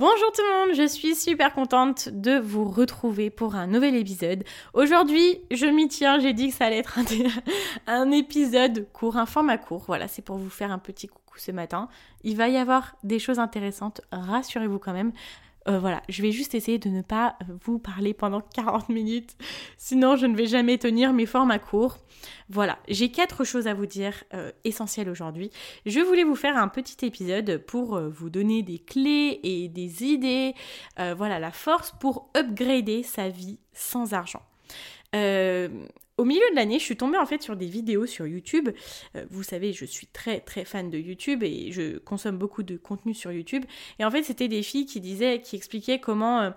Bonjour tout le monde, je suis super contente de vous retrouver pour un nouvel épisode. Aujourd'hui, je m'y tiens, j'ai dit que ça allait être un, épisode court, un format court. Voilà, c'est pour vous faire un petit coucou ce matin. Il va y avoir des choses intéressantes, rassurez-vous quand même. Euh, voilà, je vais juste essayer de ne pas vous parler pendant 40 minutes, sinon je ne vais jamais tenir mes formats courts. Voilà, j'ai quatre choses à vous dire euh, essentielles aujourd'hui. Je voulais vous faire un petit épisode pour euh, vous donner des clés et des idées, voilà, la force pour upgrader sa vie sans argent. Au milieu de l'année, je suis tombée en fait sur des vidéos sur YouTube. Euh, vous savez, je suis très très fan de YouTube et je consomme beaucoup de contenu sur YouTube. Et en fait, c'était des filles qui disaient, qui expliquaient comment euh,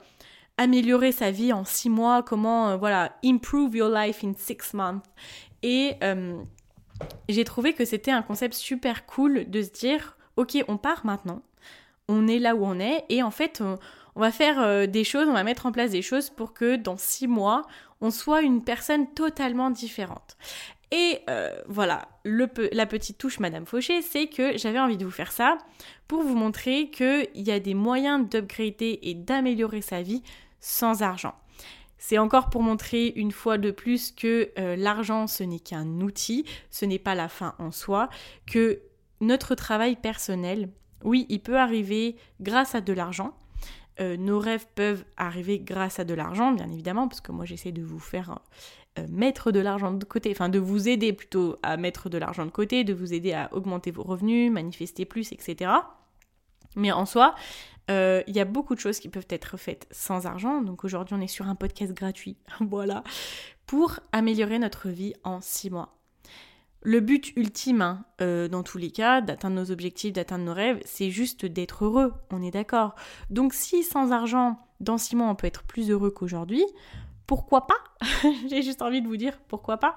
améliorer sa vie en six mois, comment euh, voilà, improve your life in six months. Et j'ai trouvé que c'était un concept super cool de se dire, ok, on part maintenant, on est là où on est, et en fait, on, on va faire des choses, on va mettre en place des choses pour que dans six mois, soit une personne totalement différente. Et euh, voilà, la petite touche Madame Fauché, c'est que j'avais envie de vous faire ça pour vous montrer qu'il y a des moyens d'upgrader et d'améliorer sa vie sans argent. C'est encore pour montrer une fois de plus que euh, l'argent, ce n'est qu'un outil, ce n'est pas la fin en soi, que notre travail personnel, oui, il peut arriver grâce à de l'argent, euh, nos rêves peuvent arriver grâce à de l'argent, bien évidemment, parce que moi j'essaie de vous faire euh, mettre de l'argent de côté, enfin de vous aider plutôt à mettre de l'argent de côté, de vous aider à augmenter vos revenus, manifester plus, etc. Mais en soi, euh, il y a beaucoup de choses qui peuvent être faites sans argent. Donc aujourd'hui, on est sur un podcast gratuit, voilà, pour améliorer notre vie en six mois. Le but ultime, hein, euh, dans tous les cas, d'atteindre nos objectifs, d'atteindre nos rêves, c'est juste d'être heureux, on est d'accord. Donc si sans argent, dans six mois, on peut être plus heureux qu'aujourd'hui, pourquoi pas? J'ai juste envie de vous dire pourquoi pas.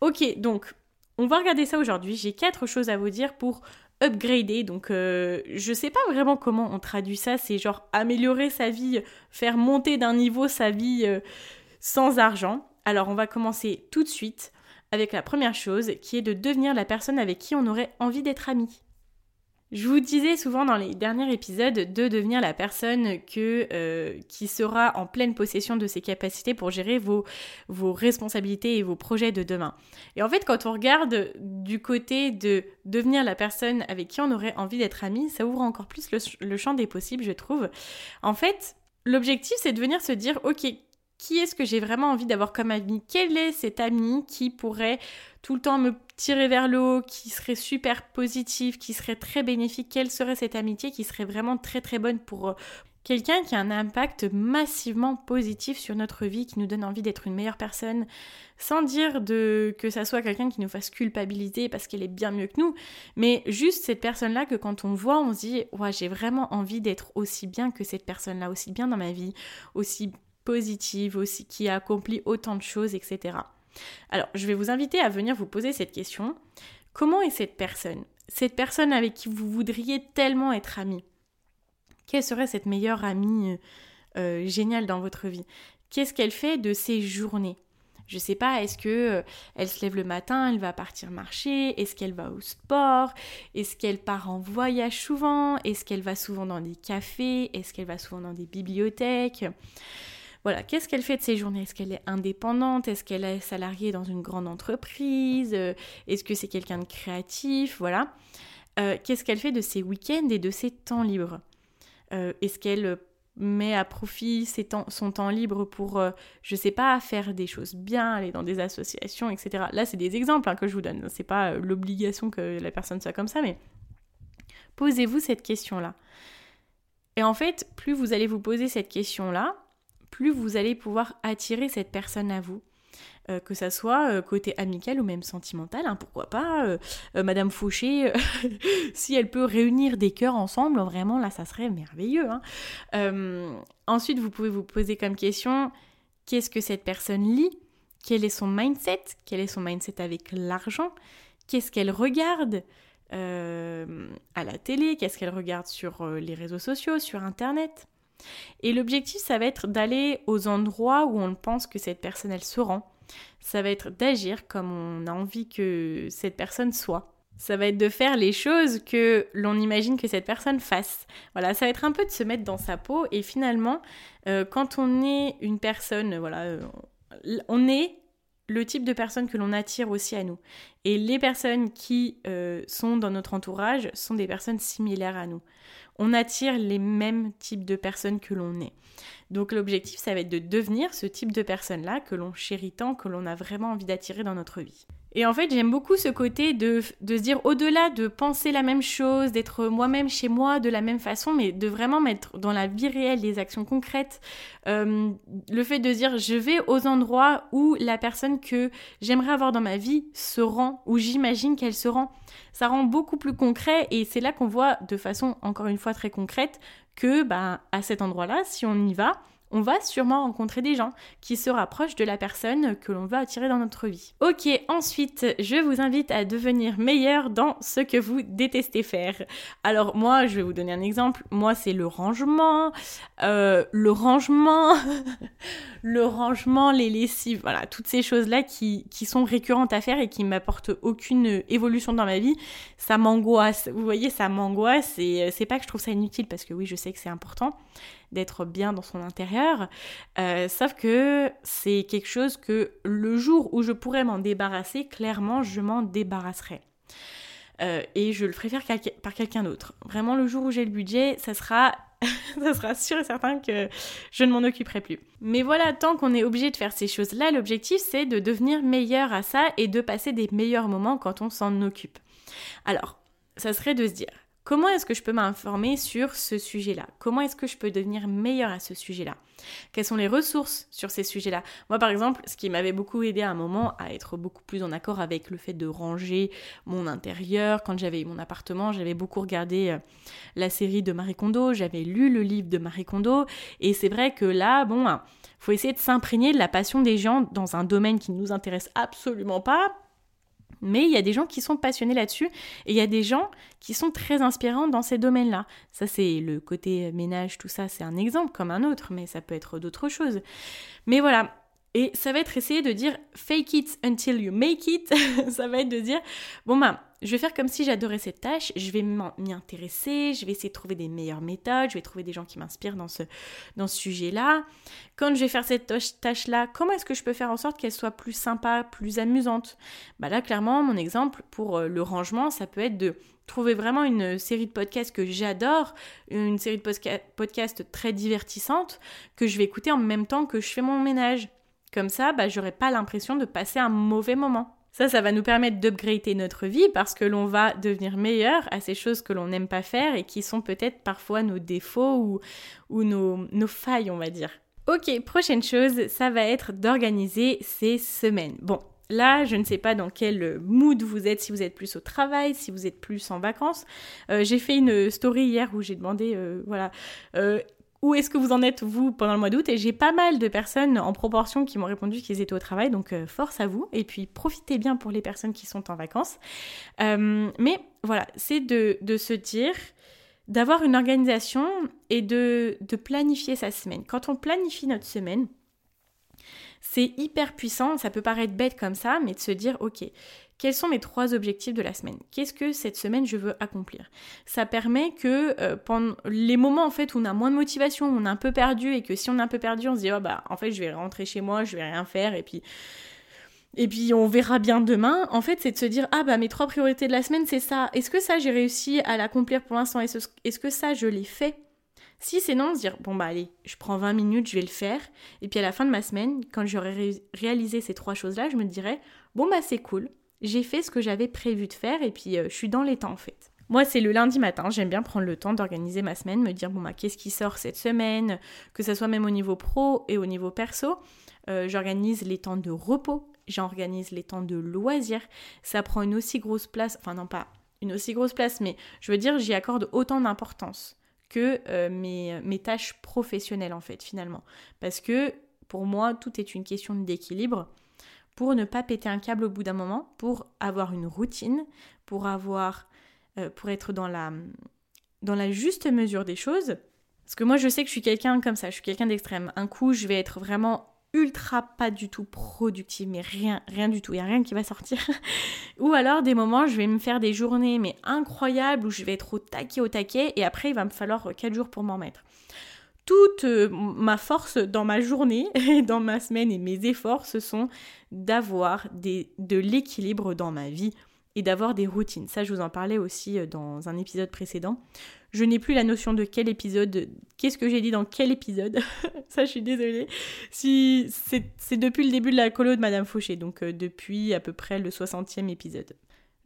Ok, donc on va regarder ça aujourd'hui. J'ai quatre choses à vous dire pour upgrader. Donc euh, je sais pas vraiment comment on traduit ça. C'est genre améliorer sa vie, faire monter d'un niveau sa vie euh, sans argent. Alors on va commencer tout de suite avec la première chose qui est de devenir la personne avec qui on aurait envie d'être ami. Je vous disais souvent dans les derniers épisodes de devenir la personne que, euh, qui sera en pleine possession de ses capacités pour gérer vos, vos responsabilités et vos projets de demain. Et en fait, quand on regarde du côté de devenir la personne avec qui on aurait envie d'être ami, ça ouvre encore plus le, le champ des possibles, je trouve. En fait, l'objectif, c'est de venir se dire, ok, qui est-ce que j'ai vraiment envie d'avoir comme ami? Quel est cet ami qui pourrait tout le temps me tirer vers le haut, qui serait super positif, qui serait très bénéfique? Quelle serait cette amitié qui serait vraiment très très bonne pour euh, quelqu'un qui a un impact massivement positif sur notre vie, qui nous donne envie d'être une meilleure personne, sans dire de que ça soit quelqu'un qui nous fasse culpabiliser parce qu'elle est bien mieux que nous, mais juste cette personne-là que quand on voit, on se dit ouais, j'ai vraiment envie d'être aussi bien que cette personne-là, aussi bien dans ma vie, aussi positive aussi, qui a accompli autant de choses, etc. Alors, je vais vous inviter à venir vous poser cette question. Comment est cette personne? Cette personne avec qui vous voudriez tellement être ami Quelle serait cette meilleure amie euh, euh, géniale dans votre vie? Qu'est-ce qu'elle fait de ses journées? Je sais pas, est-ce que euh, elle se lève le matin, elle va partir marcher, est-ce qu'elle va au sport, est-ce qu'elle part en voyage souvent, est-ce qu'elle va souvent dans des cafés, est-ce qu'elle va souvent dans des bibliothèques? Voilà, qu'est-ce qu'elle fait de ses journées? Est-ce qu'elle est indépendante? Est-ce qu'elle est salariée dans une grande entreprise? Euh, Est-ce que c'est quelqu'un de créatif? Voilà. Euh, qu'est-ce qu'elle fait de ses week-ends et de ses temps libres? Est-ce qu'elle met à profit son temps libre pour, euh, je sais pas, faire des choses bien, aller dans des associations, etc. Là, c'est des exemples hein, que je vous donne. C'est pas euh, l'obligation que la personne soit comme ça, mais posez-vous cette question-là. Et en fait, plus vous allez vous poser cette question-là, plus vous allez pouvoir attirer cette personne à vous. Euh, que ça soit euh, côté amical ou même sentimental, hein, pourquoi pas. Euh, Madame Fauché, si elle peut réunir des cœurs ensemble, vraiment là, ça serait merveilleux. Hein. ensuite, vous pouvez vous poser comme question, qu'est-ce que cette personne lit? Quel est son mindset? Quel est son mindset avec l'argent? Qu'est-ce qu'elle regarde à la télé? Qu'est-ce qu'elle regarde sur les réseaux sociaux, sur Internet? Et l'objectif, ça va être d'aller aux endroits où on pense que cette personne, elle se rend, ça va être d'agir comme on a envie que cette personne soit. Ça va être de faire les choses que l'on imagine que cette personne fasse. Voilà, ça va être un peu de se mettre dans sa peau et finalement, euh, quand on est une personne, voilà, euh, on est le type de personne que l'on attire aussi à nous. Et les personnes qui euh, sont dans notre entourage sont des personnes similaires à nous. On attire les mêmes types de personnes que l'on est. Donc l'objectif, ça va être de devenir ce type de personne-là que l'on chérit tant, que l'on a vraiment envie d'attirer dans notre vie. Et en fait, j'aime beaucoup ce côté de, se dire, au-delà de penser la même chose, d'être moi-même chez moi de la même façon, mais de vraiment mettre dans la vie réelle des actions concrètes, euh, le fait de dire, je vais aux endroits où la personne que j'aimerais avoir dans ma vie se rend, où j'imagine qu'elle se rend. Ça rend beaucoup plus concret et c'est là qu'on voit de façon, encore une fois, très concrète, que bah, à cet endroit-là, si on y va, on va sûrement rencontrer des gens qui se rapprochent de la personne que l'on veut attirer dans notre vie. Ok, ensuite, je vous invite à devenir meilleur dans ce que vous détestez faire. Alors moi, je vais vous donner un exemple. Moi, c'est le rangement, euh, le rangement, le rangement, les lessives, voilà, toutes ces choses-là qui, sont récurrentes à faire et qui m'apportent aucune évolution dans ma vie. Ça m'angoisse. Vous voyez, ça m'angoisse et euh, c'est pas que je trouve ça inutile parce que oui, je sais que c'est important d'être bien dans son intérieur. Euh, sauf que c'est quelque chose que le jour où je pourrais m'en débarrasser, clairement, je m'en débarrasserai. Euh, et je le ferai faire par quelqu'un d'autre. Vraiment, le jour où j'ai le budget, ça sera, ça sera sûr et certain que je ne m'en occuperai plus. Mais voilà, tant qu'on est obligé de faire ces choses-là, l'objectif c'est de devenir meilleur à ça et de passer des meilleurs moments quand on s'en occupe. Alors, ça serait de se dire, Comment est-ce que je peux m'informer sur ce sujet-là? Comment est-ce que je peux devenir meilleur à ce sujet-là? Quelles sont les ressources sur ces sujets-là? Moi, par exemple, ce qui m'avait beaucoup aidé à un moment à être beaucoup plus en accord avec le fait de ranger mon intérieur, quand j'avais mon appartement, j'avais beaucoup regardé euh, la série de Marie Kondo, j'avais lu le livre de Marie Kondo, et c'est vrai que là, bon, faut essayer de s'imprégner de la passion des gens dans un domaine qui ne nous intéresse absolument pas mais il y a des gens qui sont passionnés là-dessus et il y a des gens qui sont très inspirants dans ces domaines-là. Ça, c'est le côté ménage, tout ça, c'est un exemple comme un autre, mais ça peut être d'autres choses. Mais voilà. Et ça va être essayer de dire fake it until you make it. ça va être de dire, bon ben, je vais faire comme si j'adorais cette tâche, je vais m'y intéresser, je vais essayer de trouver des meilleures méthodes, je vais trouver des gens qui m'inspirent dans ce, dans ce sujet-là. Quand je vais faire cette tâche-là, comment est-ce que je peux faire en sorte qu'elle soit plus sympa, plus amusante? Bah là, clairement, mon exemple pour euh, le rangement, ça peut être de trouver vraiment une série de podcasts que j'adore, une série de podcasts très divertissante que je vais écouter en même temps que je fais mon ménage. Comme ça, bah, j'aurai pas l'impression de passer un mauvais moment. Ça, ça va nous permettre d'upgrader notre vie parce que l'on va devenir meilleur à ces choses que l'on n'aime pas faire et qui sont peut-être parfois nos défauts ou, nos failles, on va dire. Ok, prochaine chose, ça va être d'organiser ces semaines. Bon, Là, je ne sais pas dans quel mood vous êtes, si vous êtes plus au travail, si vous êtes plus en vacances. Euh, j'ai fait une story hier où j'ai demandé, euh, voilà, euh, où est-ce que vous en êtes, vous, pendant le mois d'août? Et j'ai pas mal de personnes en proportion qui m'ont répondu qu'ils étaient au travail, donc euh, force à vous. Et puis profitez bien pour les personnes qui sont en vacances. Euh, mais voilà, c'est de, se dire, d'avoir une organisation et de planifier sa semaine. Quand on planifie notre semaine, C'est hyper puissant, ça peut paraître bête comme ça, mais de se dire, ok, quels sont mes trois objectifs de la semaine? Qu'est-ce que cette semaine je veux accomplir? Ça permet que euh, pendant les moments en fait où on a moins de motivation, on est un peu perdu et que si on est un peu perdu, on se dit oh, bah en fait je vais rentrer chez moi, je vais rien faire et puis et puis on verra bien demain. En fait, c'est de se dire ah bah mes trois priorités de la semaine c'est ça. Est-ce que ça j'ai réussi à l'accomplir pour l'instant? Est-ce que ça je l'ai fait? Si c'est non, se dire bon bah allez, je prends 20 minutes, je vais le faire. Et puis à la fin de ma semaine, quand j'aurai réalisé ces trois choses-là, je me dirai bon bah c'est cool, j'ai fait ce que j'avais prévu de faire et puis euh, je suis dans les temps en fait. Moi, c'est le lundi matin, j'aime bien prendre le temps d'organiser ma semaine, me dire bon bah qu'est-ce qui sort cette semaine, que ce soit même au niveau pro et au niveau perso. Euh, j'organise les temps de repos, j'organise les temps de loisirs. Ça prend une aussi grosse place, enfin non pas une aussi grosse place, mais je veux dire j'y accorde autant d'importance que euh, mes, mes tâches professionnelles en fait finalement. Parce que pour moi, tout est une question d'équilibre pour ne pas péter un câble au bout d'un moment, pour avoir une routine, pour avoir, euh, pour être dans la, dans la juste mesure des choses. Parce que moi, je sais que je suis quelqu'un comme ça, je suis quelqu'un d'extrême. Un coup, je vais être vraiment ultra pas du tout productive, mais rien, rien du tout, il n'y a rien qui va sortir. Ou alors des moments, je vais me faire des journées mais incroyables où je vais être au taquet, au taquet, et après il va me falloir 4 jours pour m'en mettre toute euh, ma force dans ma journée et dans ma semaine et mes efforts, ce sont d'avoir de l'équilibre dans ma vie et d'avoir des routines. Ça, je vous en parlais aussi euh, dans un épisode précédent. Je n'ai plus la notion de quel épisode, qu'est-ce que j'ai dit dans quel épisode. Ça, je suis désolée. Si c'est depuis le début de la colo de Madame Fauché, donc euh, depuis à peu près le 60e épisode.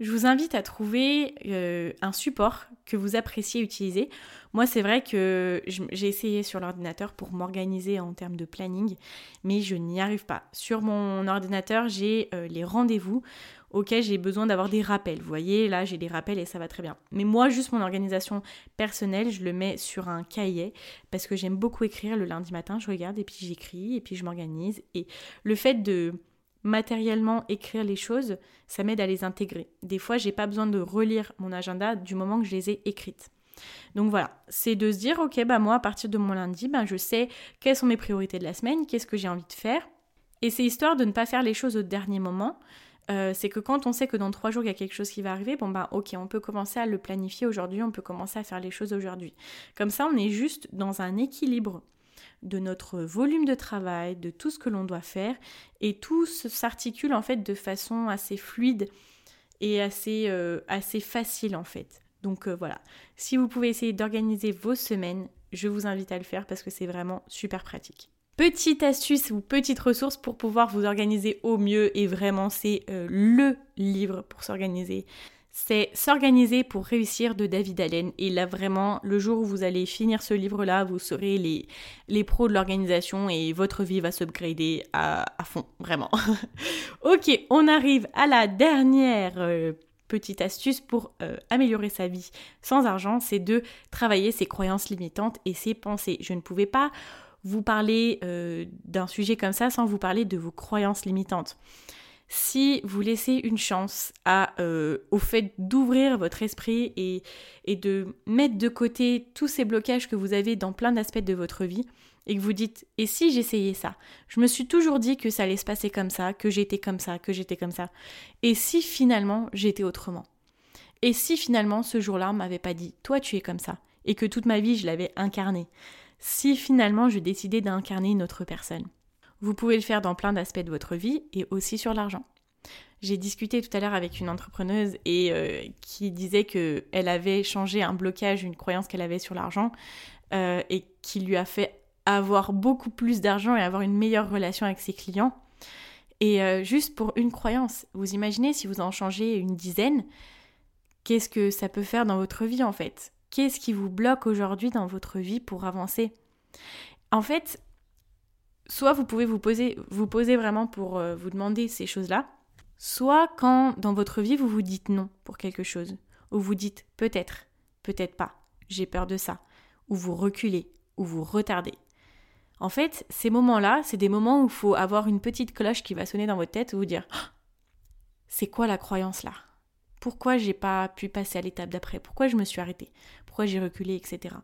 Je vous invite à trouver euh, un support que vous appréciez utiliser. Moi, c'est vrai que j'ai essayé sur l'ordinateur pour m'organiser en termes de planning, mais je n'y arrive pas. Sur mon ordinateur, j'ai euh, les rendez-vous auxquels j'ai besoin d'avoir des rappels. Vous voyez, là, j'ai des rappels et ça va très bien. Mais moi, juste mon organisation personnelle, je le mets sur un cahier parce que j'aime beaucoup écrire le lundi matin. Je regarde et puis j'écris et puis je m'organise. Et le fait de matériellement écrire les choses, ça m'aide à les intégrer. Des fois, j'ai pas besoin de relire mon agenda du moment que je les ai écrites. Donc voilà, c'est de se dire ok bah moi à partir de mon lundi, bah, je sais quelles sont mes priorités de la semaine, qu'est-ce que j'ai envie de faire. Et c'est histoire de ne pas faire les choses au dernier moment. Euh, c'est que quand on sait que dans trois jours il y a quelque chose qui va arriver, bon bah ok, on peut commencer à le planifier aujourd'hui, on peut commencer à faire les choses aujourd'hui. Comme ça, on est juste dans un équilibre de notre volume de travail, de tout ce que l'on doit faire, et tout s'articule en fait de façon assez fluide et assez, euh, facile en fait. Donc euh, voilà, si vous pouvez essayer d'organiser vos semaines, je vous invite à le faire parce que c'est vraiment super pratique. Petite astuce ou petite ressource pour pouvoir vous organiser au mieux et vraiment c'est euh, le livre pour s'organiser c'est S'organiser pour réussir de David Allen. Et là, vraiment, le jour où vous allez finir ce livre-là, vous serez les, les pros de l'organisation et votre vie va s'upgrader à, à fond, vraiment. ok, on arrive à la dernière euh, petite astuce pour euh, améliorer sa vie sans argent, c'est de travailler ses croyances limitantes et ses pensées. Je ne pouvais pas vous parler euh, d'un sujet comme ça sans vous parler de vos croyances limitantes si vous laissez une chance à, euh, au fait d'ouvrir votre esprit et, et de mettre de côté tous ces blocages que vous avez dans plein d'aspects de votre vie, et que vous dites et si j'essayais ça? Je me suis toujours dit que ça allait se passer comme ça, que j'étais comme ça, que j'étais comme ça. Et si finalement j'étais autrement? Et si finalement ce jour-là on m'avait pas dit toi tu es comme ça et que toute ma vie je l'avais incarné? Si finalement je décidais d'incarner une autre personne? Vous pouvez le faire dans plein d'aspects de votre vie et aussi sur l'argent. J'ai discuté tout à l'heure avec une entrepreneuse et euh, qui disait que elle avait changé un blocage, une croyance qu'elle avait sur l'argent euh, et qui lui a fait avoir beaucoup plus d'argent et avoir une meilleure relation avec ses clients. Et euh, juste pour une croyance, vous imaginez si vous en changez une dizaine, qu'est-ce que ça peut faire dans votre vie en fait? Qu'est-ce qui vous bloque aujourd'hui dans votre vie pour avancer? En fait, soit vous pouvez vous poser, vraiment pour euh, vous demander ces choses-là, soit quand dans votre vie vous vous dites non pour quelque chose, ou vous dites peut-être, peut-être pas, j'ai peur de ça, ou vous reculez, ou vous retardez. En fait, ces moments-là, c'est des moments où il faut avoir une petite cloche qui va sonner dans votre tête et vous dire ah, c'est quoi la croyance là? Pourquoi j'ai pas pu passer à l'étape d'après? Pourquoi je me suis arrêtée? Pourquoi j'ai reculé, etc.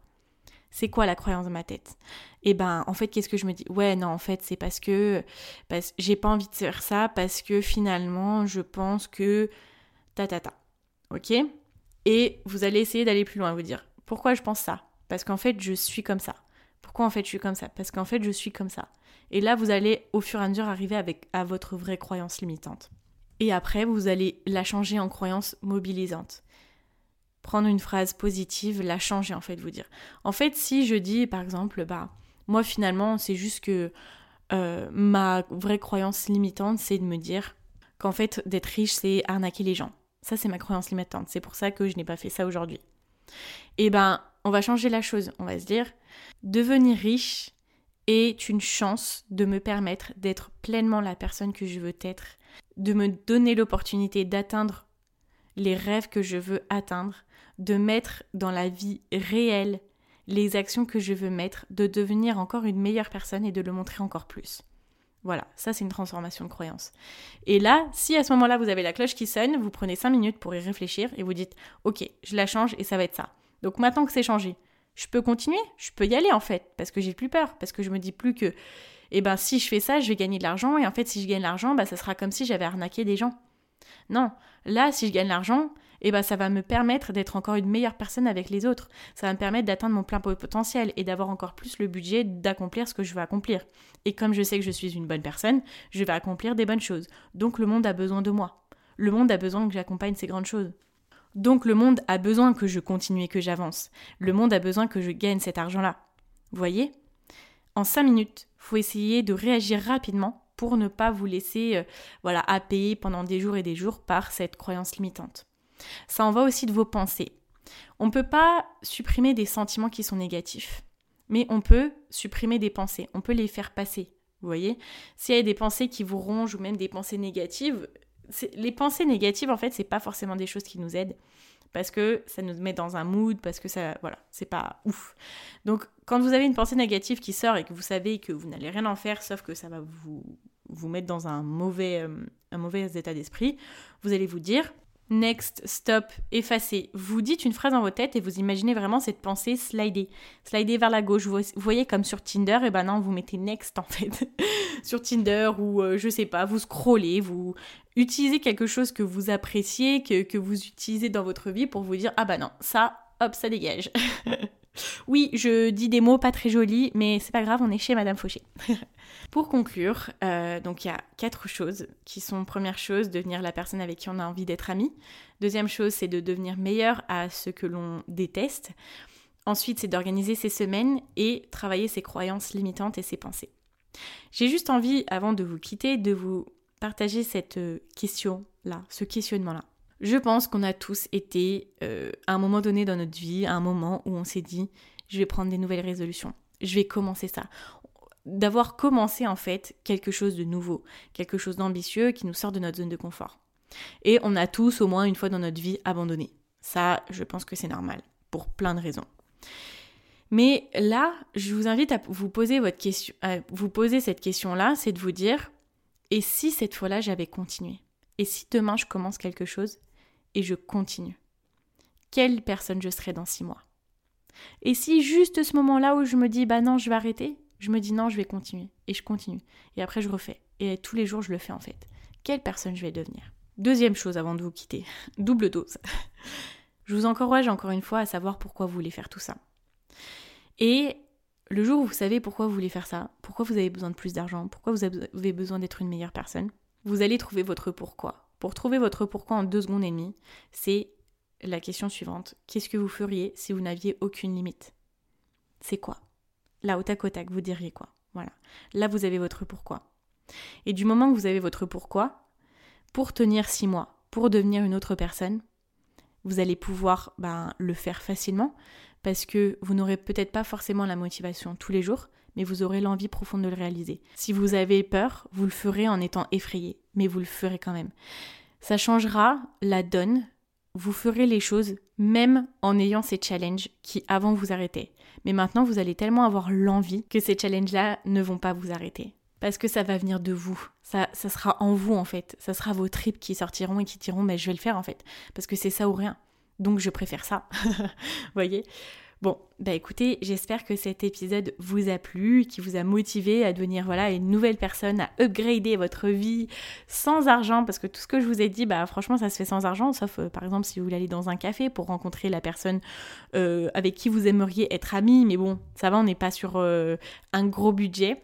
C'est quoi la croyance dans ma tête? Et eh ben, en fait, qu'est-ce que je me dis? Ouais, non, en fait, c'est parce que, parce, j'ai pas envie de faire ça parce que finalement, je pense que ta ta ta. Ok? Et vous allez essayer d'aller plus loin, vous dire pourquoi je pense ça? Parce qu'en fait, je suis comme ça. Pourquoi en fait je suis comme ça? Parce qu'en fait, je suis comme ça. Et là, vous allez au fur et à mesure arriver avec à votre vraie croyance limitante. Et après, vous allez la changer en croyance mobilisante prendre une phrase positive, la changer en fait, vous dire. En fait, si je dis par exemple, bah moi finalement c'est juste que euh, ma vraie croyance limitante c'est de me dire qu'en fait d'être riche c'est arnaquer les gens. Ça c'est ma croyance limitante, c'est pour ça que je n'ai pas fait ça aujourd'hui. Et eh ben on va changer la chose, on va se dire devenir riche est une chance de me permettre d'être pleinement la personne que je veux être, de me donner l'opportunité d'atteindre les rêves que je veux atteindre, de mettre dans la vie réelle les actions que je veux mettre, de devenir encore une meilleure personne et de le montrer encore plus. Voilà, ça c'est une transformation de croyance. Et là, si à ce moment-là vous avez la cloche qui sonne, vous prenez 5 minutes pour y réfléchir et vous dites Ok, je la change et ça va être ça. Donc maintenant que c'est changé, je peux continuer, je peux y aller en fait, parce que j'ai plus peur, parce que je me dis plus que, eh ben si je fais ça, je vais gagner de l'argent, et en fait si je gagne de l'argent, bah ça sera comme si j'avais arnaqué des gens. Non, là si je gagne l'argent, eh ben ça va me permettre d'être encore une meilleure personne avec les autres. Ça va me permettre d'atteindre mon plein potentiel et d'avoir encore plus le budget d'accomplir ce que je veux accomplir. Et comme je sais que je suis une bonne personne, je vais accomplir des bonnes choses. Donc le monde a besoin de moi. Le monde a besoin que j'accompagne ces grandes choses. Donc le monde a besoin que je continue et que j'avance. Le monde a besoin que je gagne cet argent-là. Voyez? En cinq minutes, faut essayer de réagir rapidement pour ne pas vous laisser euh, voilà, happer pendant des jours et des jours par cette croyance limitante. Ça en va aussi de vos pensées. On ne peut pas supprimer des sentiments qui sont négatifs, mais on peut supprimer des pensées, on peut les faire passer. Vous voyez S'il y a des pensées qui vous rongent ou même des pensées négatives, les pensées négatives, en fait, c'est pas forcément des choses qui nous aident parce que ça nous met dans un mood, parce que ça, voilà, c'est pas ouf. Donc, quand vous avez une pensée négative qui sort et que vous savez que vous n'allez rien en faire, sauf que ça va vous, vous mettre dans un mauvais, euh, un mauvais état d'esprit, vous allez vous dire, next, stop, effacer. Vous dites une phrase dans votre tête et vous imaginez vraiment cette pensée slider. Slider vers la gauche. Vous voyez comme sur Tinder, et ben non, vous mettez next en fait. sur Tinder ou euh, je sais pas, vous scrollez, vous utilisez quelque chose que vous appréciez, que, que vous utilisez dans votre vie pour vous dire ah bah non, ça, hop, ça dégage. Oui, je dis des mots pas très jolis, mais c'est pas grave, on est chez Madame Fauché. Pour conclure, euh, donc il y a quatre choses qui sont première chose, devenir la personne avec qui on a envie d'être ami. Deuxième chose, c'est de devenir meilleur à ce que l'on déteste. Ensuite, c'est d'organiser ses semaines et travailler ses croyances limitantes et ses pensées. J'ai juste envie, avant de vous quitter, de vous partager cette euh, question-là, ce questionnement-là. Je pense qu'on a tous été euh, à un moment donné dans notre vie, à un moment où on s'est dit, je vais prendre des nouvelles résolutions, je vais commencer ça. D'avoir commencé en fait quelque chose de nouveau, quelque chose d'ambitieux qui nous sort de notre zone de confort. Et on a tous au moins une fois dans notre vie abandonné. Ça, je pense que c'est normal, pour plein de raisons. Mais là, je vous invite à vous poser votre question, à vous poser cette question-là, c'est de vous dire, et si cette fois-là j'avais continué? Et si demain je commence quelque chose et je continue. Quelle personne je serai dans six mois? Et si juste ce moment-là où je me dis bah non, je vais arrêter, je me dis non, je vais continuer et je continue et après je refais et tous les jours je le fais en fait. Quelle personne je vais devenir? Deuxième chose avant de vous quitter, double dose. je vous encourage encore une fois à savoir pourquoi vous voulez faire tout ça. Et le jour où vous savez pourquoi vous voulez faire ça, pourquoi vous avez besoin de plus d'argent, pourquoi vous avez besoin d'être une meilleure personne, vous allez trouver votre pourquoi. Pour trouver votre pourquoi en deux secondes et demie, c'est la question suivante. Qu'est-ce que vous feriez si vous n'aviez aucune limite? C'est quoi? Là, au tac au tac, vous diriez quoi? Voilà. Là, vous avez votre pourquoi. Et du moment que vous avez votre pourquoi, pour tenir six mois, pour devenir une autre personne, vous allez pouvoir ben, le faire facilement parce que vous n'aurez peut-être pas forcément la motivation tous les jours, mais vous aurez l'envie profonde de le réaliser. Si vous avez peur, vous le ferez en étant effrayé, mais vous le ferez quand même. Ça changera la donne, vous ferez les choses même en ayant ces challenges qui avant vous arrêtaient. Mais maintenant, vous allez tellement avoir l'envie que ces challenges-là ne vont pas vous arrêter. Parce que ça va venir de vous. Ça, ça sera en vous en fait. Ça sera vos tripes qui sortiront et qui diront mais je vais le faire en fait. Parce que c'est ça ou rien. Donc je préfère ça. voyez? Bon, bah écoutez, j'espère que cet épisode vous a plu, qui vous a motivé à devenir voilà une nouvelle personne, à upgrader votre vie sans argent, parce que tout ce que je vous ai dit, bah franchement ça se fait sans argent, sauf euh, par exemple si vous voulez aller dans un café pour rencontrer la personne euh, avec qui vous aimeriez être ami, mais bon, ça va, on n'est pas sur euh, un gros budget.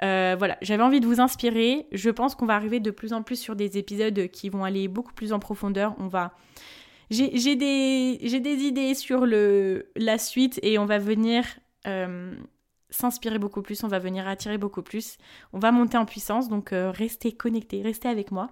voilà, j'avais envie de vous inspirer. Je pense qu'on va arriver de plus en plus sur des épisodes qui vont aller beaucoup plus en profondeur. On va j'ai des, idées sur la suite et on va venir euh, s'inspirer beaucoup plus, on va venir attirer beaucoup plus, on va monter en puissance, donc euh, restez connectés, restez avec moi.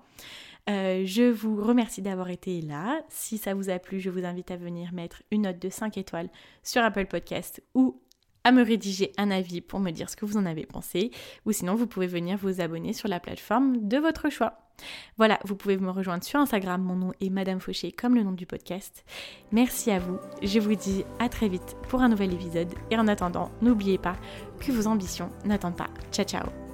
Euh, je vous remercie d'avoir été là. Si ça vous a plu, je vous invite à venir mettre une note de 5 étoiles sur Apple Podcast ou à me rédiger un avis pour me dire ce que vous en avez pensé. Ou sinon, vous pouvez venir vous abonner sur la plateforme de votre choix. Voilà, vous pouvez me rejoindre sur Instagram, mon nom est Madame Fauché comme le nom du podcast. Merci à vous, je vous dis à très vite pour un nouvel épisode et en attendant, n'oubliez pas que vos ambitions n'attendent pas. Ciao ciao